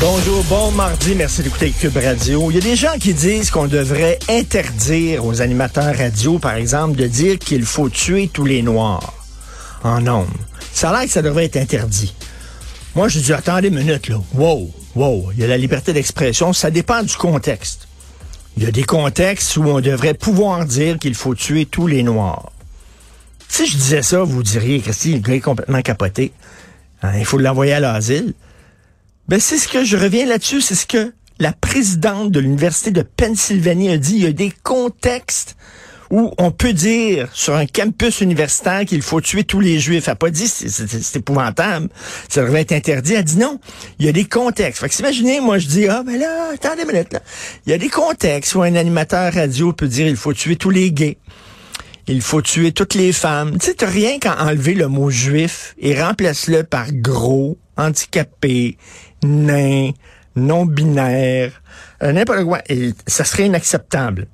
Bonjour, bon mardi, merci d'écouter Cube Radio. Il y a des gens qui disent qu'on devrait interdire aux animateurs radio, par exemple, de dire qu'il faut tuer tous les Noirs en nombre. Ça a l'air que ça devrait être interdit. Moi, je dis, attendez une minute, là. Wow, wow. Il y a la liberté d'expression. Ça dépend du contexte. Il y a des contextes où on devrait pouvoir dire qu'il faut tuer tous les Noirs. Si je disais ça, vous diriez, Christy, le est complètement capoté. Hein, il faut l'envoyer à l'asile. Ben, c'est ce que je reviens là-dessus, c'est ce que la présidente de l'Université de Pennsylvanie a dit. Il y a des contextes où on peut dire sur un campus universitaire qu'il faut tuer tous les juifs. Elle n'a pas dit c'est épouvantable, ça devrait être interdit. Elle dit non, il y a des contextes. Fait que imaginez, moi je dis, ah ben là, attendez une minute. Il y a des contextes où un animateur radio peut dire il faut tuer tous les gays. Il faut tuer toutes les femmes. Tu rien qu'à enlever le mot juif et remplace-le par gros, handicapé, nain, non-binaire, euh, n'importe quoi. Et ça serait inacceptable.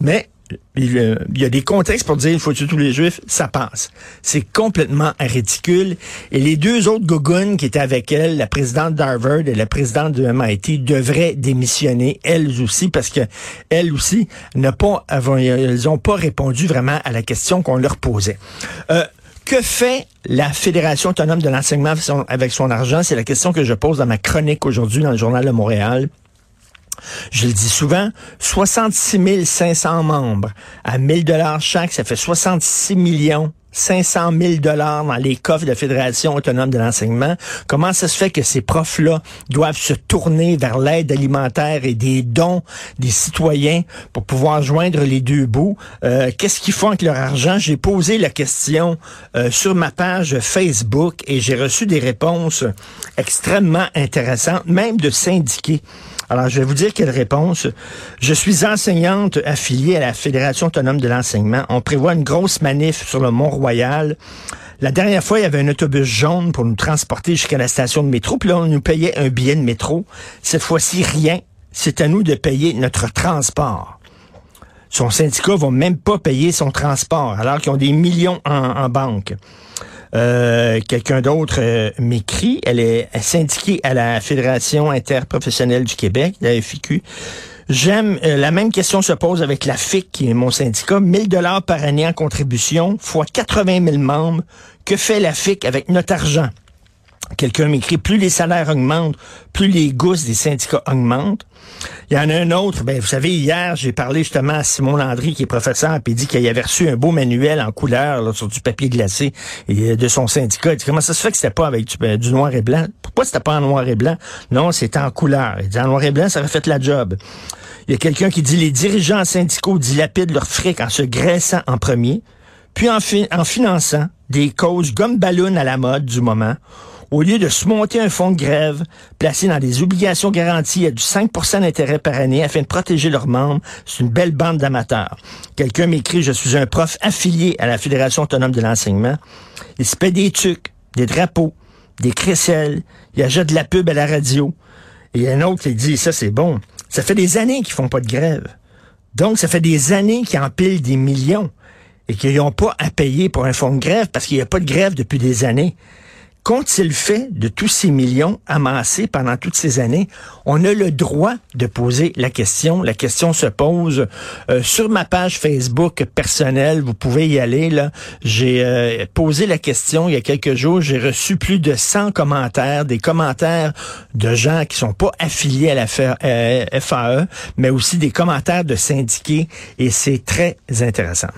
Mais il, euh, il y a des contextes pour dire il faut tuer tous les juifs, ça passe. C'est complètement ridicule. Et les deux autres gogoons qui étaient avec elle, la présidente d'Harvard et la présidente de MIT, devraient démissionner, elles aussi, parce que elles aussi n'ont pas, pas répondu vraiment à la question qu'on leur posait. Euh, que fait la Fédération autonome de l'enseignement avec son argent? C'est la question que je pose dans ma chronique aujourd'hui dans le Journal de Montréal. Je le dis souvent, 66 500 membres à 1000 dollars chaque, ça fait 66 millions 500 000 dollars dans les coffres de la Fédération autonome de l'enseignement. Comment ça se fait que ces profs-là doivent se tourner vers l'aide alimentaire et des dons des citoyens pour pouvoir joindre les deux bouts? Euh, Qu'est-ce qu'ils font avec leur argent? J'ai posé la question euh, sur ma page Facebook et j'ai reçu des réponses extrêmement intéressantes, même de syndiqués. Alors, je vais vous dire quelle réponse. Je suis enseignante affiliée à la Fédération autonome de l'enseignement. On prévoit une grosse manif sur le Mont-Royal. La dernière fois, il y avait un autobus jaune pour nous transporter jusqu'à la station de métro. Puis là, on nous payait un billet de métro. Cette fois-ci, rien. C'est à nous de payer notre transport. Son syndicat va même pas payer son transport, alors qu'ils ont des millions en, en banque. Euh, quelqu'un d'autre euh, m'écrit. Elle est syndiquée à la Fédération interprofessionnelle du Québec, la FIQ. J'aime, euh, la même question se pose avec la FIC, qui est mon syndicat. 1000 dollars par année en contribution, fois 80 000 membres. Que fait la FIC avec notre argent? Quelqu'un m'écrit, plus les salaires augmentent, plus les gousses des syndicats augmentent. Il y en a un autre, ben, vous savez, hier, j'ai parlé justement à Simon Landry, qui est professeur, puis il dit qu'il avait reçu un beau manuel en couleur sur du papier glacé euh, de son syndicat. Il dit, comment ça se fait que c'était pas avec du, du, noir et blanc? Pourquoi c'était pas en noir et blanc? Non, c'était en couleur. Il dit, en noir et blanc, ça aurait fait la job. Il y a quelqu'un qui dit, les dirigeants syndicaux dilapident leur fric en se graissant en premier, puis en, en finançant des causes gomme ballon à la mode du moment au lieu de se monter un fonds de grève placé dans des obligations garanties à du 5% d'intérêt par année afin de protéger leurs membres, c'est une belle bande d'amateurs. Quelqu'un m'écrit, je suis un prof affilié à la Fédération autonome de l'enseignement. Il se paie des tucs, des drapeaux, des crécelles, il achète de la pub à la radio. Et il y a un autre qui dit, ça c'est bon, ça fait des années qu'ils font pas de grève. Donc, ça fait des années qu'ils empilent des millions et qu'ils n'ont pas à payer pour un fonds de grève parce qu'il n'y a pas de grève depuis des années. Qu'ont-ils fait de tous ces millions amassés pendant toutes ces années? On a le droit de poser la question. La question se pose euh, sur ma page Facebook personnelle. Vous pouvez y aller. Là, j'ai euh, posé la question il y a quelques jours. J'ai reçu plus de 100 commentaires, des commentaires de gens qui sont pas affiliés à la FAE, mais aussi des commentaires de syndiqués. Et c'est très intéressant.